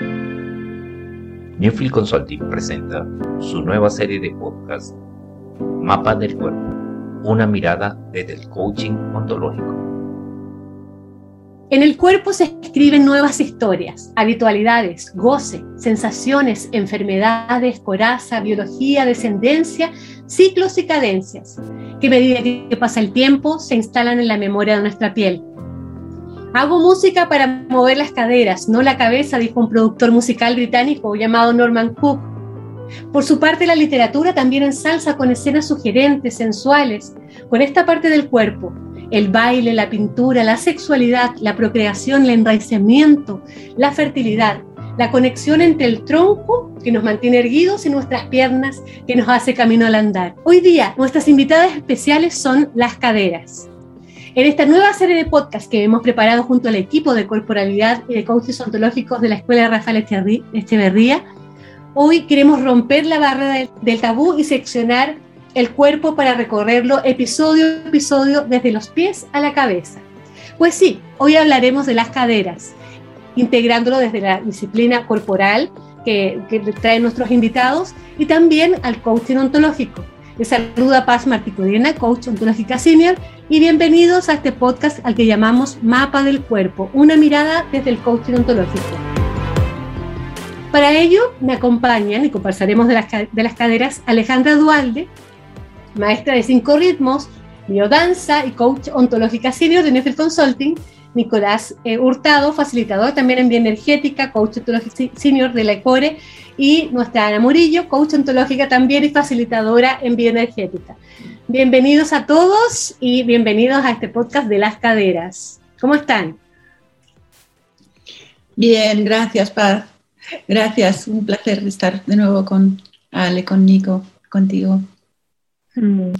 Newfield Consulting presenta su nueva serie de podcast Mapa del Cuerpo, una mirada desde el coaching ontológico. En el cuerpo se escriben nuevas historias, habitualidades, goce, sensaciones, enfermedades, coraza, biología, descendencia, ciclos y cadencias, que a medida que pasa el tiempo se instalan en la memoria de nuestra piel Hago música para mover las caderas, no la cabeza, dijo un productor musical británico llamado Norman Cook. Por su parte, la literatura también ensalza con escenas sugerentes, sensuales, con esta parte del cuerpo, el baile, la pintura, la sexualidad, la procreación, el enraizamiento, la fertilidad, la conexión entre el tronco que nos mantiene erguidos y nuestras piernas que nos hace camino al andar. Hoy día, nuestras invitadas especiales son las caderas. En esta nueva serie de podcast que hemos preparado junto al equipo de corporalidad y de coaches ontológicos de la Escuela Rafael Echeverría, hoy queremos romper la barrera del tabú y seccionar el cuerpo para recorrerlo episodio a episodio desde los pies a la cabeza. Pues sí, hoy hablaremos de las caderas, integrándolo desde la disciplina corporal que, que traen nuestros invitados y también al coaching ontológico les saluda Paz Marticodiena, coach ontológica senior, y bienvenidos a este podcast al que llamamos Mapa del Cuerpo, una mirada desde el coaching ontológico. Para ello me acompañan y conversaremos de las, de las caderas Alejandra Dualde, maestra de cinco ritmos, biodanza y coach ontológica senior de Nefel Consulting, Nicolás eh, Hurtado, facilitador también en bioenergética, coach ontológica senior de la ECORE, y nuestra Ana Murillo, coach ontológica también y facilitadora en bioenergética. Bienvenidos a todos y bienvenidos a este podcast de las caderas. ¿Cómo están? Bien, gracias, Paz. Gracias, un placer estar de nuevo con Ale, con Nico, contigo. Mm.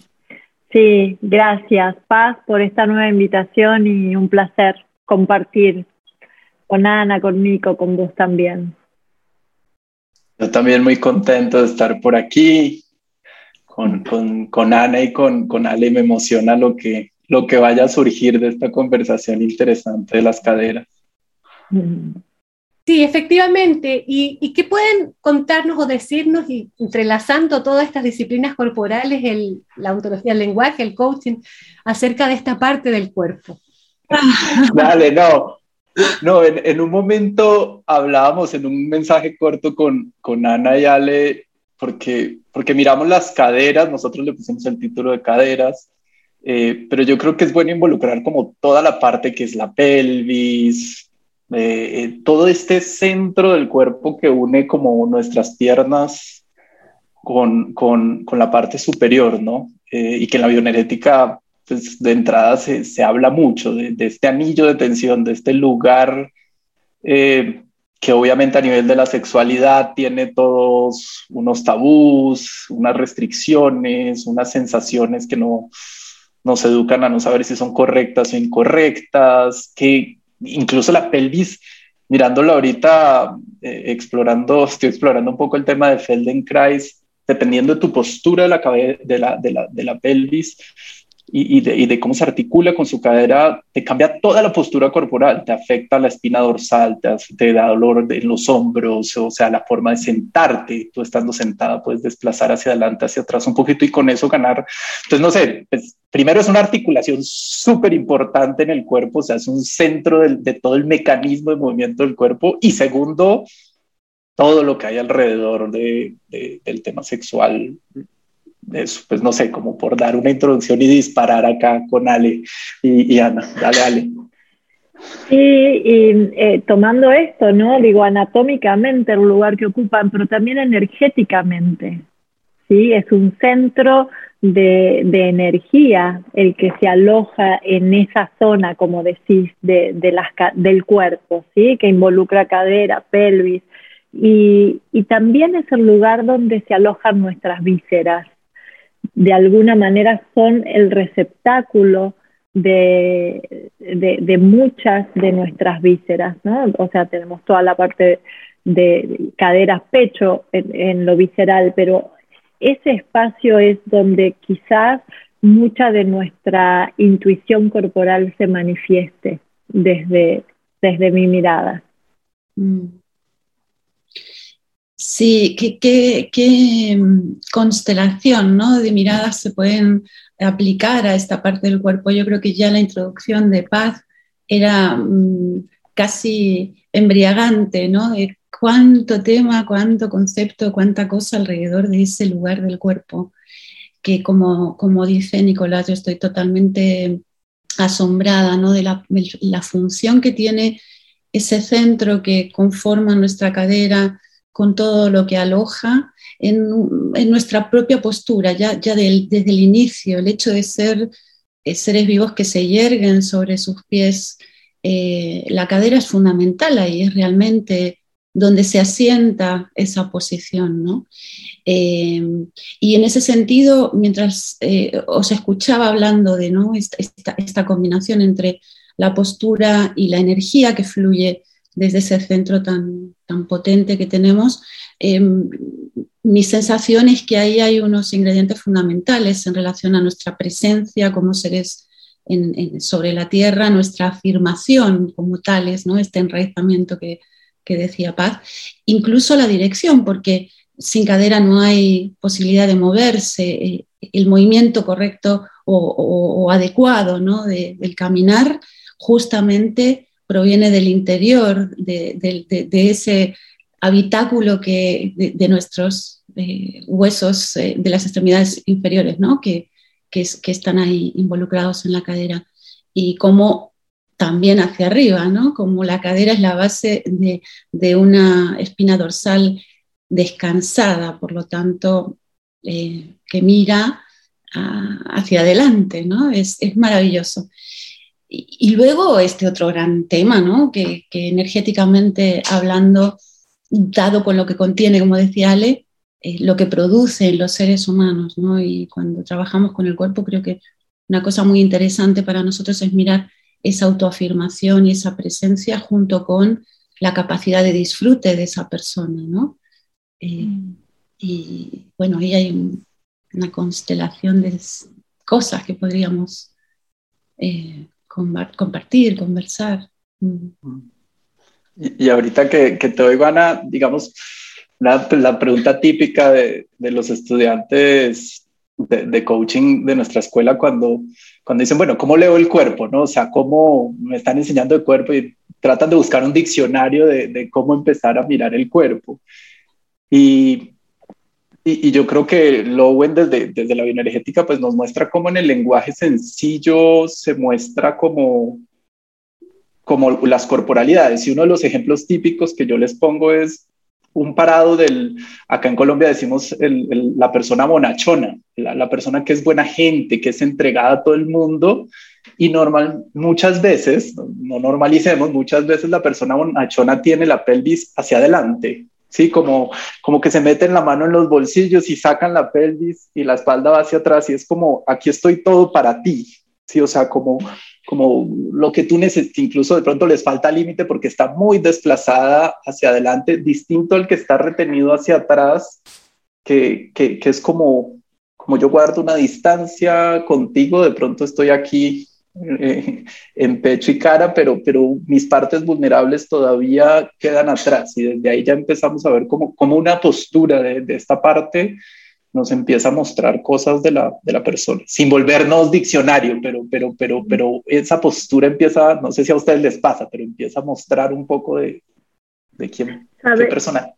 Sí, gracias, Paz, por esta nueva invitación y un placer compartir con Ana, con Nico, con vos también. Yo también muy contento de estar por aquí con, con, con Ana y con, con Ale. Me emociona lo que, lo que vaya a surgir de esta conversación interesante de las caderas. Sí, efectivamente. ¿Y, ¿Y, qué pueden contarnos o decirnos, y entrelazando todas estas disciplinas corporales, el, la ontología del lenguaje, el coaching, acerca de esta parte del cuerpo? Dale, no. No, en, un momento hablábamos en un mensaje corto con, con Ana y Ale, porque, porque miramos las caderas, nosotros le pusimos el título de caderas, eh, pero yo creo que es bueno involucrar como toda la parte que es la pelvis, eh, eh, todo este centro del cuerpo que une como nuestras piernas con, con, con la parte superior, ¿no? y que en la bioenergética pues de entrada se, se habla mucho de, de, este anillo de tensión, de este lugar eh, que obviamente a nivel de la sexualidad tiene todos unos tabús, unas restricciones, unas sensaciones que no nos educan a no saber si son correctas o incorrectas, que incluso la pelvis, mirándolo ahorita, eh, explorando, estoy explorando un poco el tema de Feldenkrais, dependiendo de tu postura de la, de la, de la, de la pelvis, y, de, cómo se articula con su cadera, te cambia toda la postura corporal, te afecta la espina dorsal, te, da dolor en los hombros, o sea, la forma de sentarte, tú estando sentada puedes desplazar hacia adelante, hacia atrás un poquito y con eso ganar. Entonces, no sé, pues, primero es una articulación súper importante en el cuerpo, o sea, es un centro de todo el mecanismo de movimiento del cuerpo y segundo, todo lo que hay alrededor de, del tema sexual, eso, pues no sé, como por dar una introducción y disparar acá con Ale y, Ana. Dale, Ale. Sí, y eh, tomando esto, ¿no? Digo, anatómicamente el lugar que ocupan, pero también energéticamente, ¿sí? Es un centro de, energía el que se aloja en esa zona, como decís, de, del cuerpo, ¿sí? Que involucra cadera, pelvis, y, y también es el lugar donde se alojan nuestras vísceras, de alguna manera son el receptáculo de, de, muchas de nuestras vísceras, ¿no? O sea, tenemos toda la parte de caderas, pecho en, lo visceral, pero ese espacio es donde quizás mucha de nuestra intuición corporal se manifieste desde, desde mi mirada. Mm. Sí, qué, mm, constelación ¿no? de miradas se pueden aplicar a esta parte del cuerpo. Yo creo que ya la introducción de paz era mm, casi embriagante, ¿no? De cuánto tema, cuánto concepto, cuánta cosa alrededor de ese lugar del cuerpo, que como, dice Nicolás, yo estoy totalmente asombrada ¿no? de la función que tiene ese centro que conforma nuestra cadera con todo lo que aloja en, nuestra propia postura, ya, ya desde el inicio, el hecho de ser eh, seres vivos que se yerguen sobre sus pies, eh, la cadera es fundamental ahí, es realmente donde se asienta esa posición. ¿no? Eh, y en ese sentido, mientras os escuchaba hablando de ¿no? esta, esta, combinación entre la postura y la energía que fluye desde ese centro tan, tan potente que tenemos, mi sensación es que ahí hay unos ingredientes fundamentales en relación a nuestra presencia como seres sobre la tierra, nuestra afirmación como tales, ¿no? este enraizamiento que, decía Paz, incluso la dirección, porque sin cadera no hay posibilidad de moverse, eh, el movimiento correcto o, adecuado ¿no? del caminar justamente proviene del interior, de, ese habitáculo que, de, nuestros eh, huesos eh, de las extremidades inferiores, ¿no? que, que, están ahí involucrados en la cadera. Y como también hacia arriba, ¿no? como la cadera es la base de, una espina dorsal descansada, por lo tanto, eh, que mira hacia adelante, ¿no? Es, maravilloso. Y, luego este otro gran tema, ¿no? que, que energéticamente hablando, dado con lo que contiene, como decía Ale, eh, lo que producen los seres humanos. ¿no? Y cuando trabajamos con el cuerpo, creo que una cosa muy interesante para nosotros es mirar esa autoafirmación y esa presencia junto con la capacidad de disfrute de esa persona. ¿no? Eh, mm. y bueno, ahí hay una constelación de cosas que podríamos eh, compartir, conversar. Mm. Y, ahorita que, que, te oigo, Ana, digamos, la, la pregunta típica de, de los estudiantes de, de, coaching de nuestra escuela cuando, cuando dicen, bueno, ¿cómo leo el cuerpo? ¿no? O sea, ¿cómo me están enseñando el cuerpo? Y tratan de buscar un diccionario de, de cómo empezar a mirar el cuerpo. Y, y, yo creo que Lowen desde, desde la bioenergética pues nos muestra cómo en el lenguaje sencillo se muestra como como las corporalidades. Y uno de los ejemplos típicos que yo les pongo es un parado del, acá en Colombia decimos la persona bonachona, la, persona que es buena gente, que es entregada a todo el mundo. Y normal, muchas veces, no normalicemos, muchas veces la persona bonachona tiene la pelvis hacia adelante, ¿sí? Como, como que se meten la mano en los bolsillos y sacan la pelvis y la espalda va hacia atrás y es como, aquí estoy todo para ti, ¿sí? O sea, como como lo que tú necesitas, incluso de pronto les falta límite porque está muy desplazada hacia adelante, distinto al que está retenido hacia atrás, que, que, que es como, como yo guardo una distancia contigo, de pronto estoy aquí eh, en pecho y cara, pero, pero mis partes vulnerables todavía quedan atrás y desde ahí ya empezamos a ver como, como una postura de, de esta parte nos empieza a mostrar cosas de la, de la persona, sin volvernos diccionario, pero, pero, pero, pero esa postura empieza, no sé si a ustedes les pasa, pero empieza a mostrar un poco de, de quién, qué persona.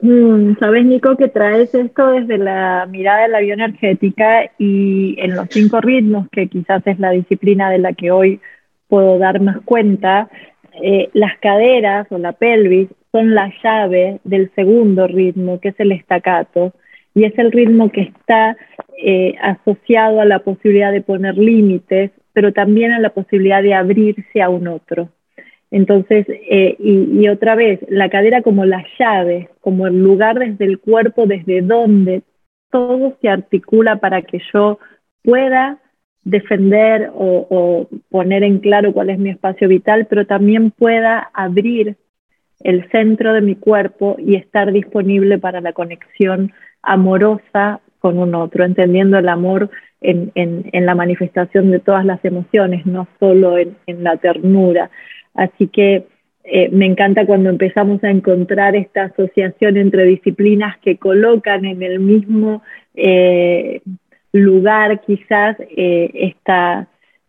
Mm, Sabes, Nico, que traes esto desde la mirada de la bioenergética y en los cinco ritmos, que quizás es la disciplina de la que hoy puedo dar más cuenta, eh, las caderas o la pelvis son la llave del segundo ritmo, que es el estacato y es el ritmo que está eh, asociado a la posibilidad de poner límites, pero también a la posibilidad de abrirse a un otro. Entonces, eh, y, otra vez, la cadera como la llave, como el lugar desde el cuerpo, desde donde todo se articula para que yo pueda defender o, poner en claro cuál es mi espacio vital, pero también pueda abrir el centro de mi cuerpo y estar disponible para la conexión amorosa con un otro, entendiendo el amor en, en, la manifestación de todas las emociones, no solo en, la ternura. Así que eh, me encanta cuando empezamos a encontrar esta asociación entre disciplinas que colocan en el mismo eh, lugar quizás esta,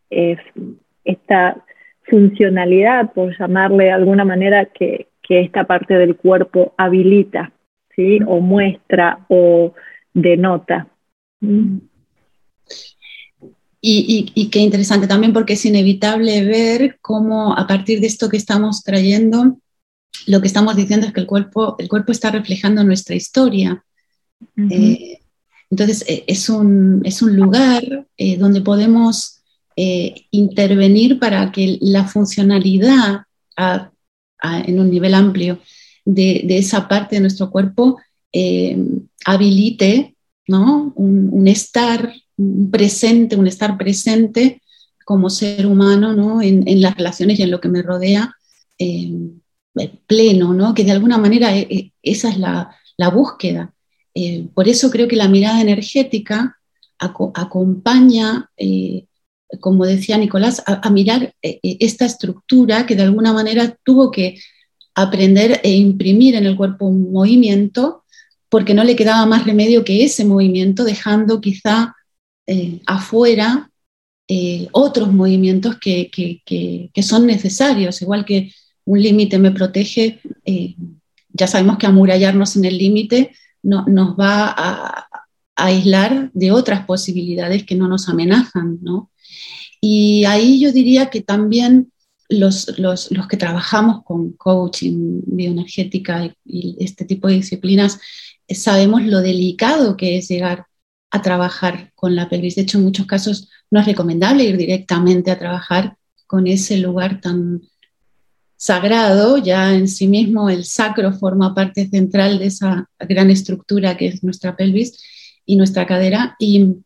esta funcionalidad, por llamarle de alguna manera, que, que esta parte del cuerpo habilita, ¿sí? o muestra o denota. Y, qué interesante también porque es inevitable ver cómo a partir de esto que estamos trayendo, lo que estamos diciendo es que el cuerpo, el cuerpo está reflejando nuestra historia. Eh, entonces eh, es, un, es, un, lugar eh, donde podemos intervenir para que la funcionalidad en un nivel amplio de, esa parte de nuestro cuerpo habilite ¿no? un estar un presente, un estar presente como ser humano ¿no? en, las relaciones y en lo que me rodea eh, pleno, ¿no? que de alguna manera eh, eh, esa es la, búsqueda. por eso creo que la mirada energética acompaña, como decía Nicolás, a, mirar esta estructura que de alguna manera tuvo que aprender e imprimir en el cuerpo un movimiento porque no le quedaba más remedio que ese movimiento, dejando quizá eh, afuera eh, otros movimientos que, son necesarios, igual que un límite me protege, eh, ya sabemos que amurallarnos en el límite no, nos va a, aislar de otras posibilidades que no nos amenazan, Y ahí yo diría que también los, los, que trabajamos con coaching, bioenergética y este tipo de disciplinas, sabemos lo delicado que es llegar a trabajar con la pelvis. De hecho, en muchos casos no es recomendable ir directamente a trabajar con ese lugar tan sagrado, ya en sí mismo el sacro forma parte central de esa gran estructura que es nuestra pelvis y nuestra cadera, y,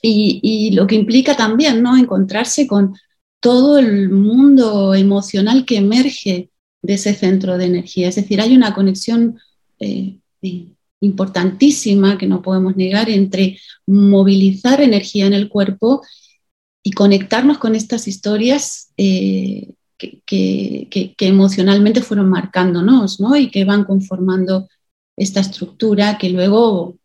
y, lo que implica también ¿no? encontrarse con todo el mundo emocional que emerge de ese centro de energía. Es decir, hay una conexión eh, importantísima que no podemos negar entre movilizar energía en el cuerpo y conectarnos con estas historias eh, que, emocionalmente fueron marcándonos ¿no? y que van conformando esta estructura que luego,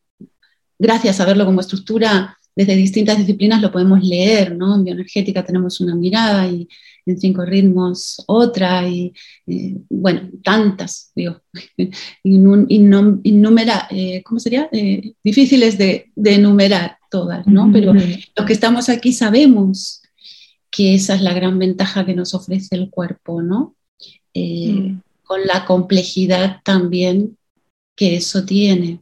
gracias a verlo como estructura desde distintas disciplinas, lo podemos leer. ¿no? En bioenergética tenemos una mirada y en cinco ritmos otra, y eh, bueno, tantas, digo, innumera, eh, ¿cómo sería? Eh, difíciles de, enumerar todas, ¿no? Pero los que estamos aquí sabemos que esa es la gran ventaja que nos ofrece el cuerpo, ¿no? Mm. Con la complejidad también que eso tiene.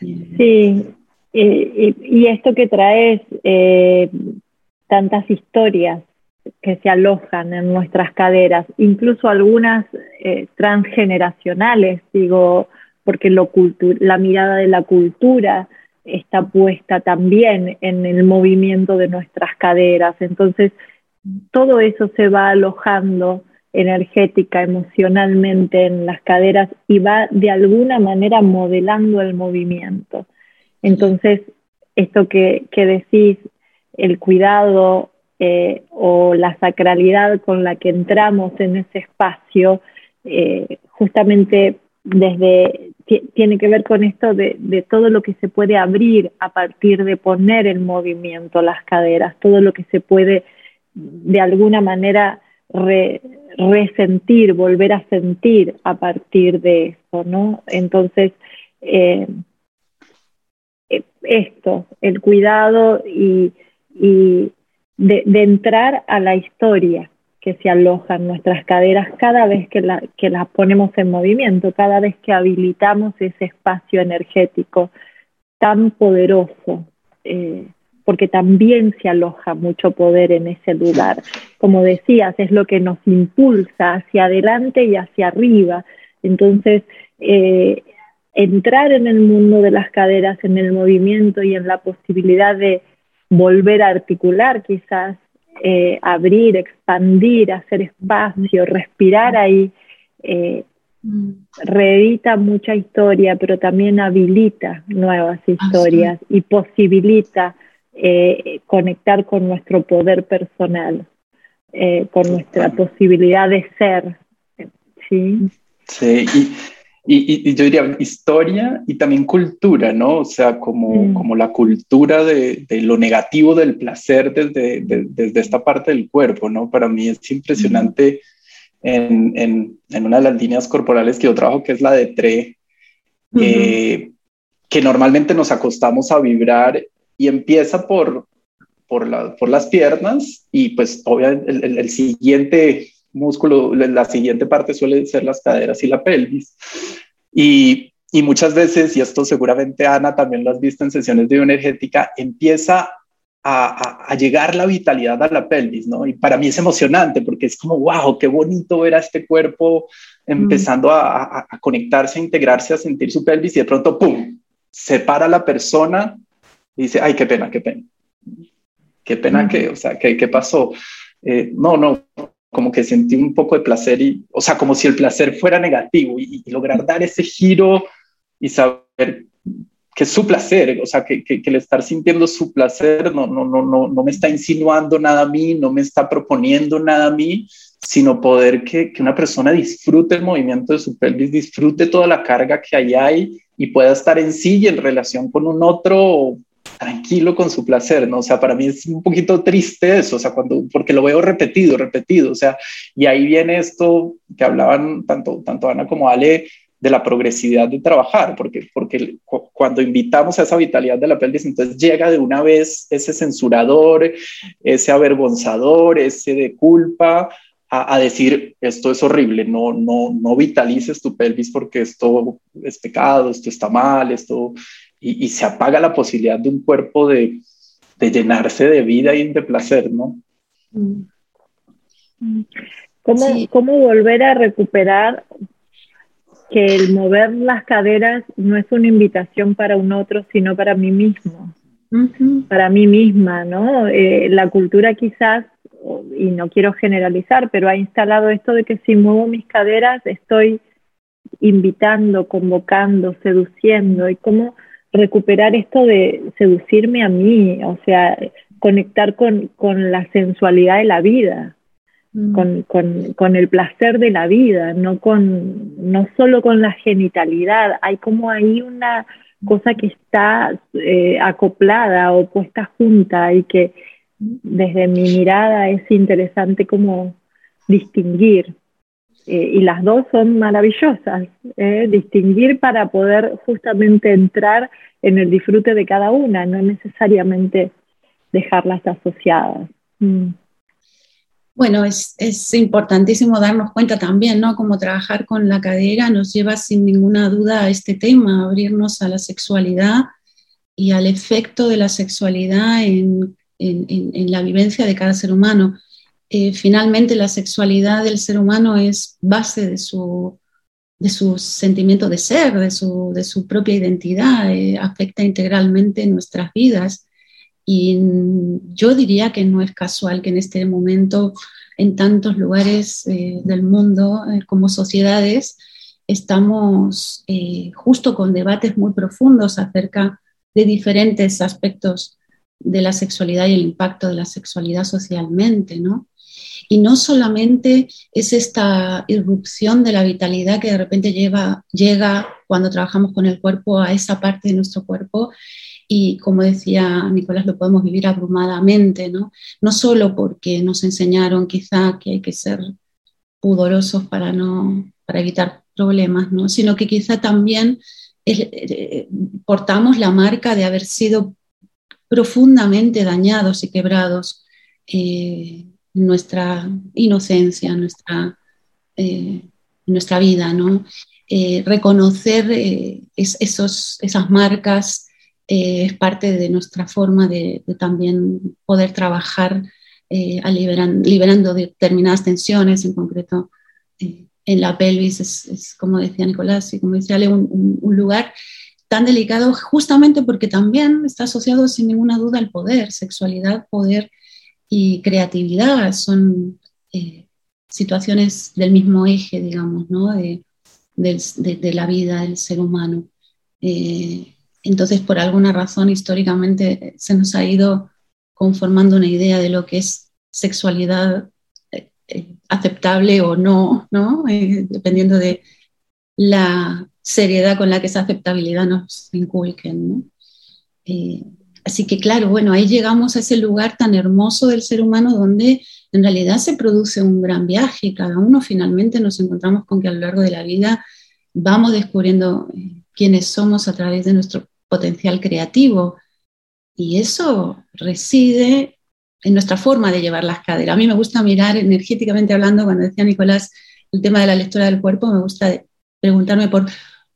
Sí, y, esto que traes tantas historias que se alojan en nuestras caderas, incluso algunas eh, transgeneracionales, digo, porque la mirada de la cultura está puesta también en el movimiento de nuestras caderas. Entonces, todo eso se va alojando energética, emocionalmente en las caderas y va de alguna manera modelando el movimiento. Entonces, esto que, que decís, el cuidado eh, o la sacralidad con la que entramos en ese espacio, eh, justamente desde tiene que ver con esto de, todo lo que se puede abrir a partir de poner en movimiento las caderas, todo lo que se puede de alguna manera resentir, volver a sentir a partir de eso, ¿no? Entonces, eh, esto, el cuidado y, de, entrar a la historia que se aloja en nuestras caderas cada vez que, la, que las ponemos en movimiento, cada vez que habilitamos ese espacio energético tan poderoso, eh, porque también se aloja mucho poder en ese lugar. Como decías, es lo que nos impulsa hacia adelante y hacia arriba. Entonces, eh, entrar en el mundo de las caderas, en el movimiento y en la posibilidad de volver a articular quizás, eh, abrir, expandir, hacer espacio, respirar ahí, eh, mm. reedita mucha historia, pero también habilita nuevas ah, historias y posibilita eh, conectar con nuestro poder personal. eh, con nuestra posibilidad de ser. Sí, sí y, y, yo diría historia y también cultura, ¿no? O sea, como, mm. como la cultura de, de, lo negativo del placer desde, desde esta parte del cuerpo, ¿no? Para mí es impresionante en, en, en, una de las líneas corporales que yo trabajo, que es la de TRE, eh, que normalmente nos acostamos a vibrar y empieza por, por, la, por las piernas y pues obviamente el, el, siguiente músculo, la siguiente parte suele ser las caderas y la pelvis. Y, y muchas veces, y esto seguramente Ana también lo has visto en sesiones de bioenergética, empieza a, a, llegar la vitalidad a la pelvis, ¿no? Y para mí es emocionante porque es como, wow, qué bonito ver a este cuerpo empezando a, a, conectarse, a integrarse, a sentir su pelvis y de pronto, ¡pum!, se para la persona y dice, ay, qué pena, qué pena. Qué pena que, o sea, ¿qué, qué pasó? Eh, no, no, como que sentí un poco de placer y, o sea, como si el placer fuera negativo y, lograr dar ese giro y saber que su placer, o sea, que, que, que, el estar sintiendo su placer no, no, no, no, no me está insinuando nada a mí, no me está proponiendo nada a mí, sino poder que, que una persona disfrute el movimiento de su pelvis, disfrute toda la carga que ahí hay y pueda estar en sí y en relación con un otro tranquilo con su placer, ¿no? O sea, para mí es un poquito triste eso, o sea, cuando, porque lo veo repetido, repetido, o sea, y ahí viene esto que hablaban tanto, tanto Ana como Ale, de la progresividad de trabajar, porque, porque cuando invitamos a esa vitalidad de la pelvis, entonces llega de una vez ese censurador, ese avergonzador, ese de culpa, a, decir esto es horrible, no, no, no vitalices tu pelvis porque esto es pecado, esto está mal, esto, y, y se apaga la posibilidad de un cuerpo de, de, llenarse de vida y de placer, ¿no? ¿Cómo, sí. ¿Cómo volver a recuperar que el mover las caderas no es una invitación para un otro, sino para mí mismo, uh -huh. para mí misma, ¿no? Eh, la cultura quizás, y no quiero generalizar, pero ha instalado esto de que si muevo mis caderas estoy invitando, convocando, seduciendo, y cómo recuperar esto de seducirme a mí, o sea, conectar con, con la sensualidad de la vida. Mm. Con, con, con, el placer de la vida, no, con, no solo con la genitalidad. Hay como ahí una cosa que está eh, acoplada o puesta junta y que desde mi mirada es interesante como distinguir. Eh, y las dos son maravillosas, eh, distinguir para poder justamente entrar en el disfrute de cada una, no necesariamente dejarlas asociadas. Mm. Bueno, es, importantísimo darnos cuenta también, ¿no? Cómo trabajar con la cadera nos lleva sin ninguna duda a este tema, abrirnos a la sexualidad y al efecto de la sexualidad en, en, en la vivencia de cada ser humano. Eh, finalmente, la sexualidad del ser humano es base de su, de su sentimiento de ser, de su, de su propia identidad, eh, afecta integralmente nuestras vidas y yo diría que no es casual que en este momento en tantos lugares eh, del mundo eh, como sociedades estamos justo con debates muy profundos acerca de diferentes aspectos de la sexualidad y el impacto de la sexualidad socialmente, ¿no? Y no solamente es esta irrupción de la vitalidad que de repente lleva, llega cuando trabajamos con el cuerpo a esa parte de nuestro cuerpo y como decía Nicolás, lo podemos vivir abrumadamente, ¿no? No solo porque nos enseñaron quizá que hay que ser pudorosos para, no, para evitar problemas, ¿no? Sino que quizá también eh, portamos la marca de haber sido profundamente dañados y quebrados eh, nuestra inocencia, nuestra, eh, nuestra vida, ¿no? Eh, reconocer eh, es, esos, esas marcas es parte de nuestra forma de, también poder trabajar liberan, liberando determinadas tensiones, en concreto en la pelvis, es, es, como decía Nicolás y como decía Ale, un, un, un, lugar tan delicado justamente porque también está asociado sin ninguna duda al poder, sexualidad, poder y creatividad, son eh, situaciones del mismo eje, digamos, ¿no? de, de, de, la vida del ser humano. Eh, entonces, por alguna razón, históricamente se nos ha ido conformando una idea de lo que es sexualidad eh, aceptable o no, ¿no? Eh, dependiendo de la seriedad con la que esa aceptabilidad nos inculquen. Así que claro, bueno, ahí llegamos a ese lugar tan hermoso del ser humano donde en realidad se produce un gran viaje y cada uno finalmente nos encontramos con que a lo largo de la vida vamos descubriendo quiénes somos a través de nuestro potencial creativo. Y eso reside en nuestra forma de llevar las caderas. A mí me gusta mirar energéticamente hablando, cuando decía Nicolás el tema de la lectura del cuerpo, me gusta preguntarme por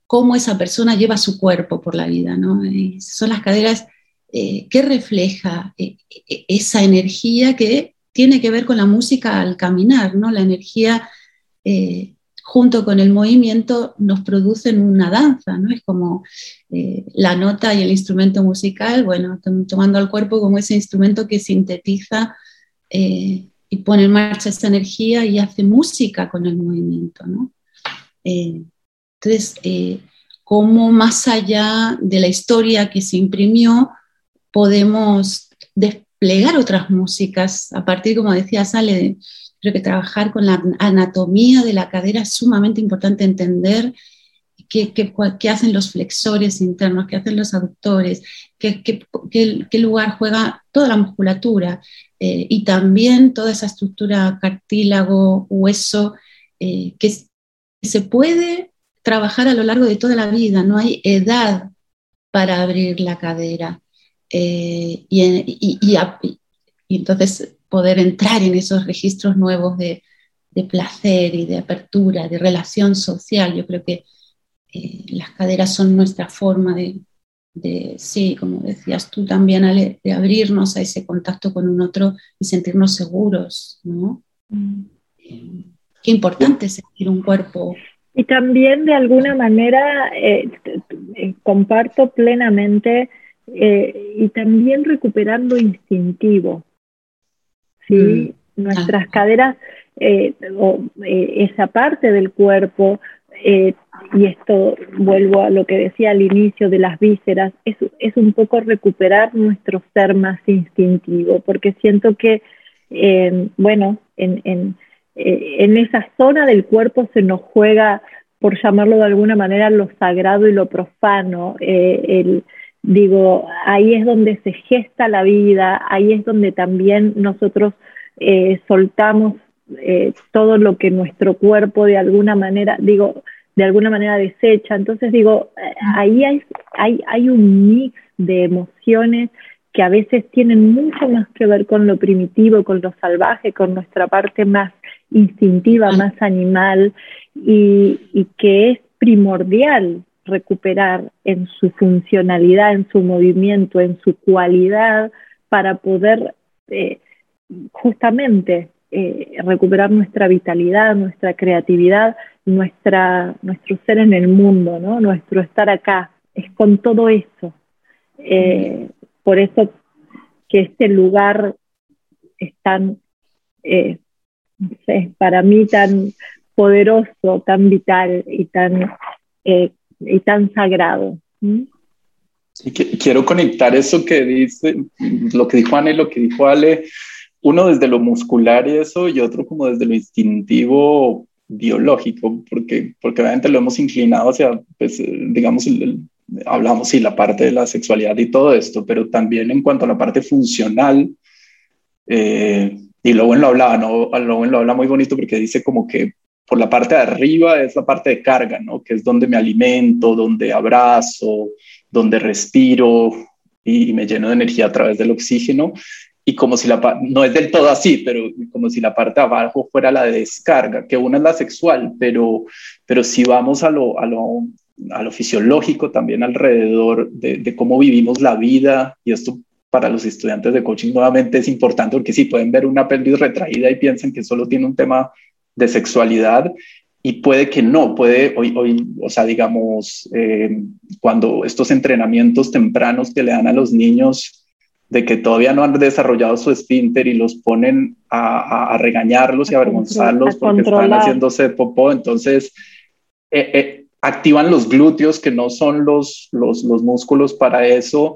cómo esa persona lleva su cuerpo por la vida. ¿no? son las caderas eh, que refleja eh, eh, esa energía que tiene que ver con la música al caminar, ¿no? la energía junto con el movimiento nos producen una danza, ¿no? Es como eh, la nota y el instrumento musical, bueno, tomando al cuerpo como ese instrumento que sintetiza eh, y pone en marcha esa energía y hace música con el movimiento, ¿no? Eh, entonces, cómo más allá de la historia que se imprimió, podemos desplegar otras músicas a partir, como decía Sale, Creo que trabajar con la anatomía de la cadera es sumamente importante entender qué, qué, hacen los flexores internos, qué hacen los aductores, qué, qué lugar juega toda la musculatura eh, y también toda esa estructura cartílago, hueso, eh, que se puede trabajar a lo largo de toda la vida, no hay edad para abrir la cadera. Eh, y, y, y, entonces poder entrar en esos registros nuevos de, placer y de apertura, de relación social. Yo creo que eh, las caderas son nuestra forma de, sí, como decías tú también, Ale, de abrirnos a ese contacto con un otro y sentirnos seguros, ¿no? Mm. qué importante sentir un cuerpo. Y también de alguna manera eh, eh, comparto plenamente y también recuperar lo instintivo, ¿sí? Mm. Nuestras caderas, eh, o, eh, esa parte del cuerpo, eh, y esto vuelvo a lo que decía al inicio de las vísceras, es, es un poco recuperar nuestro ser más instintivo, porque siento que, bueno, en, en, en esa zona del cuerpo se nos juega, por llamarlo de alguna manera, lo sagrado y lo profano, el Digo, ahí es donde se gesta la vida, ahí es donde también nosotros eh, soltamos eh, todo lo que nuestro cuerpo de alguna manera, digo, de alguna manera desecha. Entonces digo, eh, ahí hay, hay, hay un mix de emociones que a veces tienen mucho más que ver con lo primitivo, con lo salvaje, con nuestra parte más instintiva, más animal, y, y que es primordial recuperar en su funcionalidad, en su movimiento, en su cualidad, para poder eh, justamente eh, recuperar nuestra vitalidad, nuestra creatividad, nuestra, nuestro ser en el mundo, nuestro estar acá, es con todo eso. Eh, por eso que este lugar es tan, sé, para mí tan poderoso, tan vital y tan y tan sagrado. quiero conectar eso que dice, lo que dijo Ana y lo que dijo Ale, uno desde lo muscular y eso, y otro como desde lo instintivo biológico, porque, porque obviamente lo hemos inclinado hacia, pues, digamos, hablamos sí la parte de la sexualidad y todo esto, pero también en cuanto a la parte funcional, eh, y Lowen lo hablaba, ¿no? Lowen lo habla muy bonito porque dice como que por la parte de arriba es la parte de carga, ¿no? Que es donde me alimento, donde abrazo, donde respiro y, me lleno de energía a través del oxígeno. Y como si la no es del todo así, pero como si la parte de abajo fuera la de descarga, que una es la sexual, pero, pero si vamos a lo, a lo, a lo fisiológico también alrededor de, de cómo vivimos la vida, y esto para los estudiantes de coaching nuevamente es importante porque si pueden ver una pelvis retraída y piensan que solo tiene un tema de sexualidad y puede que no, puede hoy, hoy o sea, digamos, eh, cuando estos entrenamientos tempranos que le dan a los niños de que todavía no han desarrollado su esfínter y los ponen a, regañarlos y a avergonzarlos porque están haciéndose popó, entonces eh, eh, activan los glúteos que no son los, los, los músculos para eso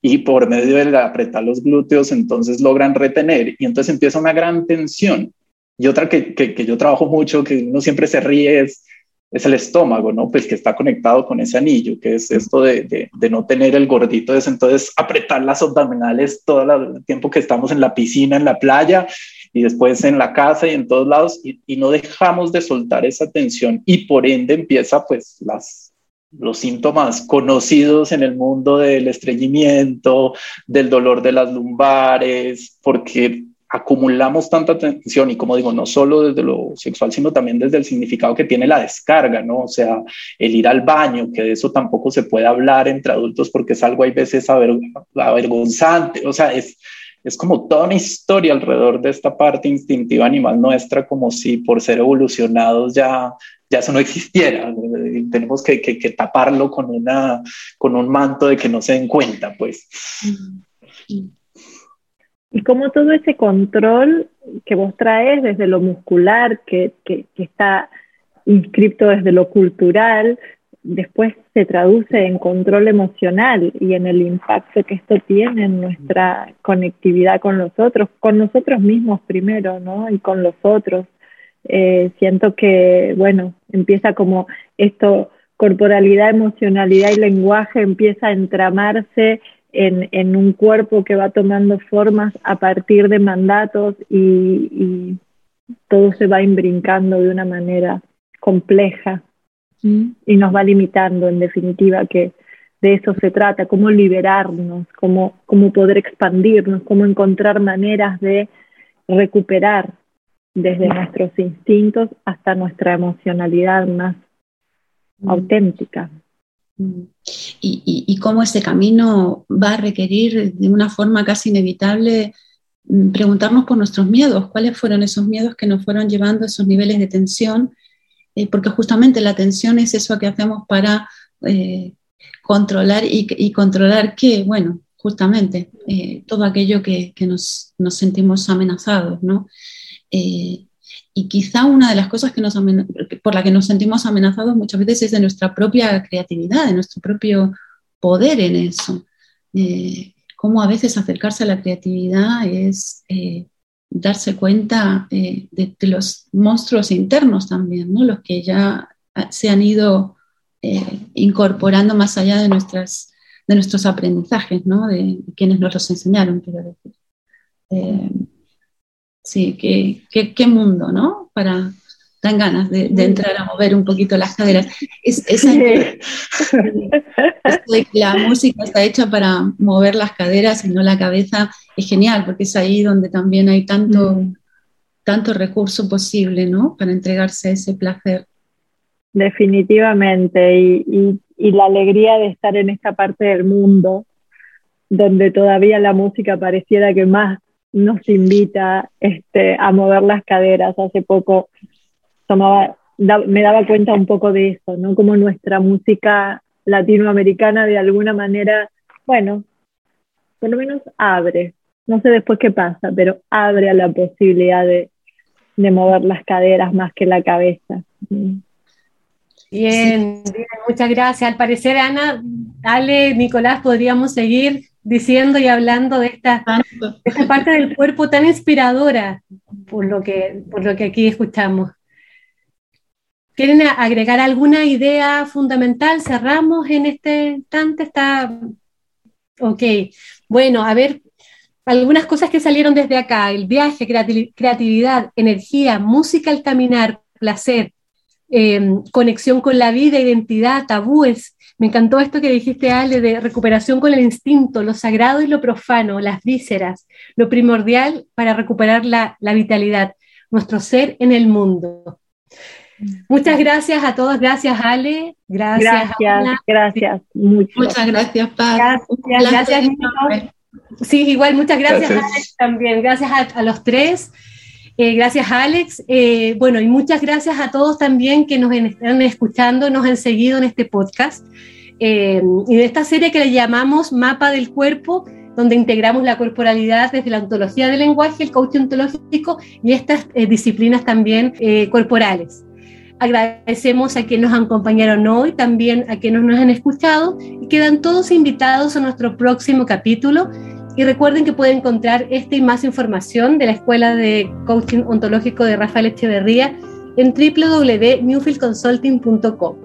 y por medio de apretar los glúteos entonces logran retener y entonces empieza una gran tensión Y otra que, que, yo trabajo mucho, que uno siempre se ríe, es, es el estómago, ¿no? Pues que está conectado con ese anillo, que es esto de, de, de no tener el gordito, es entonces apretar las abdominales todo el tiempo que estamos en la piscina, en la playa, y después en la casa y en todos lados, y, y no dejamos de soltar esa tensión, y por ende empieza pues las los síntomas conocidos en el mundo del estreñimiento, del dolor de las lumbares, porque acumulamos tanta tensión y como digo, no solo desde lo sexual, sino también desde el significado que tiene la descarga, ¿no? O sea, el ir al baño, que de eso tampoco se puede hablar entre adultos porque es algo hay veces avergonzante, o sea, es, es como toda una historia alrededor de esta parte instintiva animal nuestra, como si por ser evolucionados ya, ya eso no existiera. Tenemos que, que, que taparlo con, una, con un manto de que no se den cuenta, pues. Y como todo ese control que vos traes desde lo muscular, que está inscripto desde lo cultural, después se traduce en control emocional y en el impacto que esto tiene en nuestra conectividad con los otros, con nosotros mismos primero, ¿no? Y con los otros. Eh, siento que, bueno, empieza como esto, corporalidad, emocionalidad y lenguaje empieza a entramarse en, en un cuerpo que va tomando formas a partir de mandatos y, y todo se va imbrincando de una manera compleja y nos va limitando en definitiva que de eso se trata, cómo liberarnos, cómo, cómo poder expandirnos, cómo encontrar maneras de recuperar desde nuestros instintos hasta nuestra emocionalidad más auténtica. Y, cómo ese camino va a requerir de una forma casi inevitable mm, preguntarnos por nuestros miedos, cuáles fueron esos miedos que nos fueron llevando a esos niveles de tensión eh, porque justamente la atención es eso que hacemos para eh, controlar y, controlar qué, bueno, justamente eh, todo aquello que, nos, sentimos amenazados, ¿no? Quizá una de las cosas que por la que nos sentimos amenazados muchas veces es de nuestra propia creatividad, de nuestro propio poder en eso. cómo a veces acercarse a la creatividad es darse cuenta eh, de, los monstruos internos también, ¿no? los que ya se han ido eh, incorporando más allá de, nuestras, de nuestros aprendizajes, ¿no? de, quienes nos los enseñaron, quiero decir. Sí, qué, qué, mundo, ¿no? Para, dan ganas de, entrar a mover un poquito las caderas. Es, la música está hecha para mover las caderas y no la cabeza es genial, porque es ahí donde también hay tanto, mm. tanto recurso posible, ¿no? Para entregarse a ese placer. Definitivamente, y, y, la alegría de estar en esta parte del mundo, donde todavía la música pareciera que más nos invita este, a mover las caderas. Hace poco tomaba, me daba cuenta un poco de eso, ¿no? Como nuestra música latinoamericana de alguna manera, bueno, por lo menos abre, no sé después qué pasa, pero abre a la posibilidad de, de mover las caderas más que la cabeza. Bien, bien, muchas gracias. Al parecer, Ana, Ale, Nicolás, podríamos seguir diciendo y hablando de esta, de esta parte del cuerpo tan inspiradora por lo que, por lo que aquí escuchamos. ¿Quieren agregar alguna idea fundamental? Cerramos en este instante. Está. Ok. Bueno, a ver, algunas cosas que salieron desde acá: el viaje, creatividad, energía, música al caminar, placer, em, conexión con la vida, identidad, tabúes. Me encantó esto que dijiste, Ale, de recuperación con el instinto, lo sagrado y lo profano, las vísceras, lo primordial para recuperar la, la vitalidad, nuestro ser en el mundo. Muchas gracias a todos, gracias Ale, gracias. Gracias, gracias, muchas gracias, Paz. Gracias, Sí, igual, muchas gracias, Alex también, gracias a, los tres. Eh, gracias, Alex. Eh, bueno, y muchas gracias a todos también que nos están escuchando, nos han seguido en este podcast eh, y de esta serie que le llamamos Mapa del Cuerpo, donde integramos la corporalidad desde la ontología del lenguaje, el coaching ontológico y estas disciplinas también corporales. Agradecemos a quienes nos acompañaron hoy, también a quienes nos han escuchado y quedan todos invitados a nuestro próximo capítulo Y recuerden que pueden encontrar esta y más información de la Escuela de Coaching Ontológico de Rafael Echeverría en www.newfieldconsulting.com.